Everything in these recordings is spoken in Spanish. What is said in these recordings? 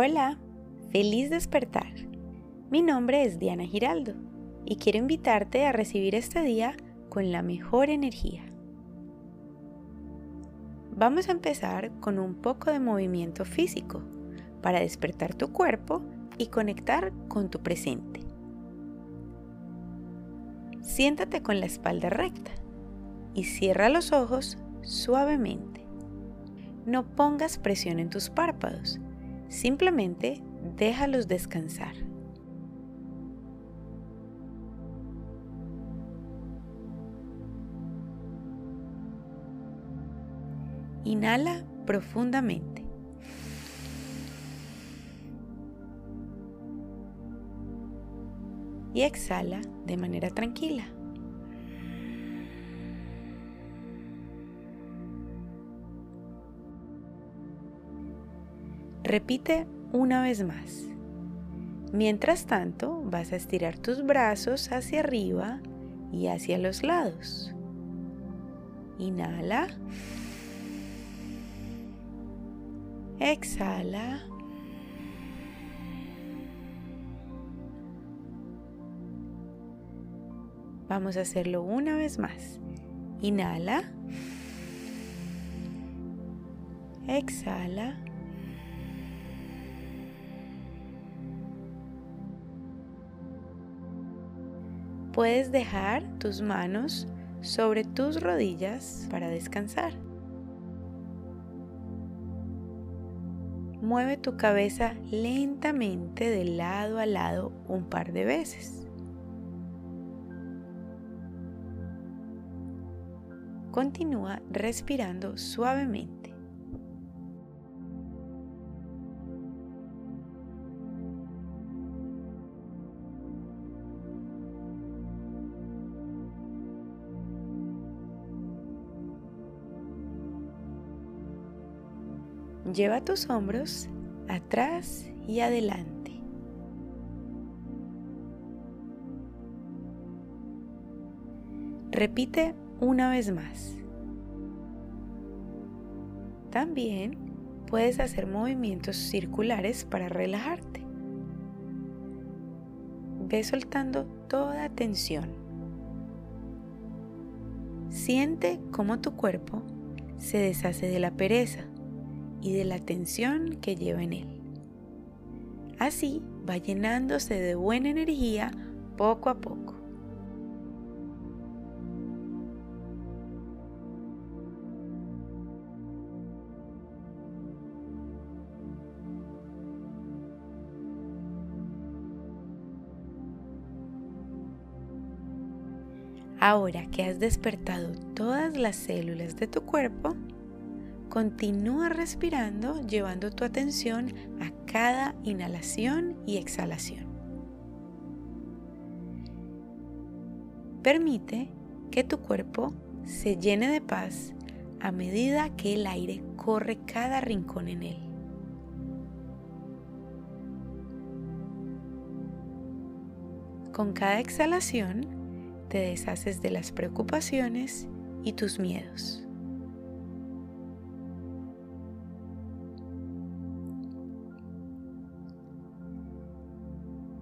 Hola, feliz despertar. Mi nombre es Diana Giraldo y quiero invitarte a recibir este día con la mejor energía. Vamos a empezar con un poco de movimiento físico para despertar tu cuerpo y conectar con tu presente. Siéntate con la espalda recta y cierra los ojos suavemente. No pongas presión en tus párpados, simplemente déjalos descansar. Inhala profundamente. Y exhala de manera tranquila. Repite una vez más. Mientras tanto, vas a estirar tus brazos hacia arriba y hacia los lados. Inhala. Exhala. Vamos a hacerlo una vez más. Inhala. Exhala. Puedes dejar tus manos sobre tus rodillas para descansar. Mueve tu cabeza lentamente de lado a lado un par de veces. Continúa respirando suavemente. Lleva tus hombros atrás y adelante. Repite una vez más. También puedes hacer movimientos circulares para relajarte. Ve soltando toda tensión. Siente cómo tu cuerpo se deshace de la pereza y de la tensión que lleva en él. Así va llenándose de buena energía poco a poco. Ahora que has despertado todas las células de tu cuerpo, Continúa respirando llevando tu atención a cada inhalación y exhalación. Permite que tu cuerpo se llene de paz a medida que el aire corre cada rincón en él. Con cada exhalación te deshaces de las preocupaciones y tus miedos.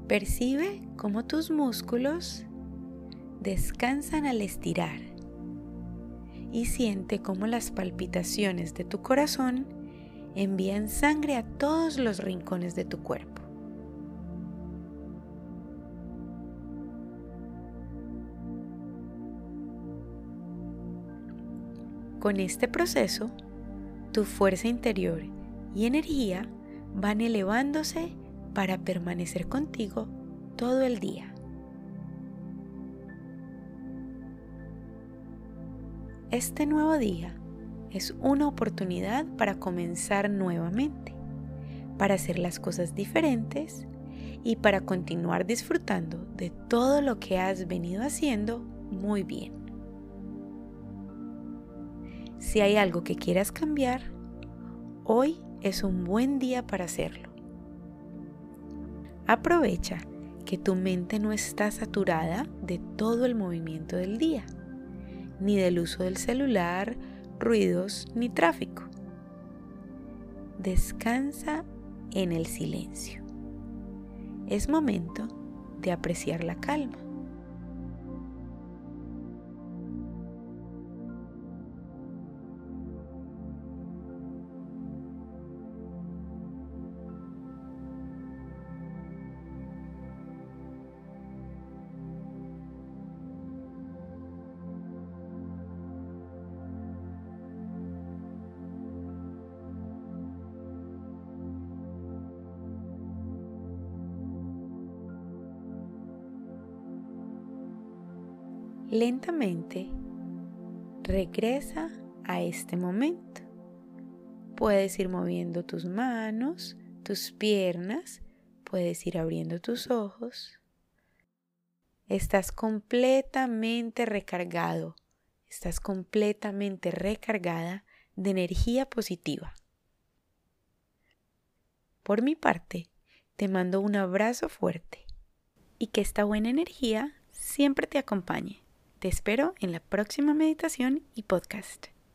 Percibe cómo tus músculos descansan al estirar y siente cómo las palpitaciones de tu corazón envían sangre a todos los rincones de tu cuerpo. Con este proceso, tu fuerza interior y energía van elevándose para permanecer contigo todo el día. Este nuevo día es una oportunidad para comenzar nuevamente, para hacer las cosas diferentes y para continuar disfrutando de todo lo que has venido haciendo muy bien. Si hay algo que quieras cambiar, hoy es un buen día para hacerlo. Aprovecha que tu mente no está saturada de todo el movimiento del día, ni del uso del celular, ruidos ni tráfico. Descansa en el silencio. Es momento de apreciar la calma. Lentamente regresa a este momento. Puedes ir moviendo tus manos, tus piernas, puedes ir abriendo tus ojos. Estás completamente recargado, estás completamente recargada de energía positiva. Por mi parte, te mando un abrazo fuerte y que esta buena energía siempre te acompañe. Te espero en la próxima meditación y podcast.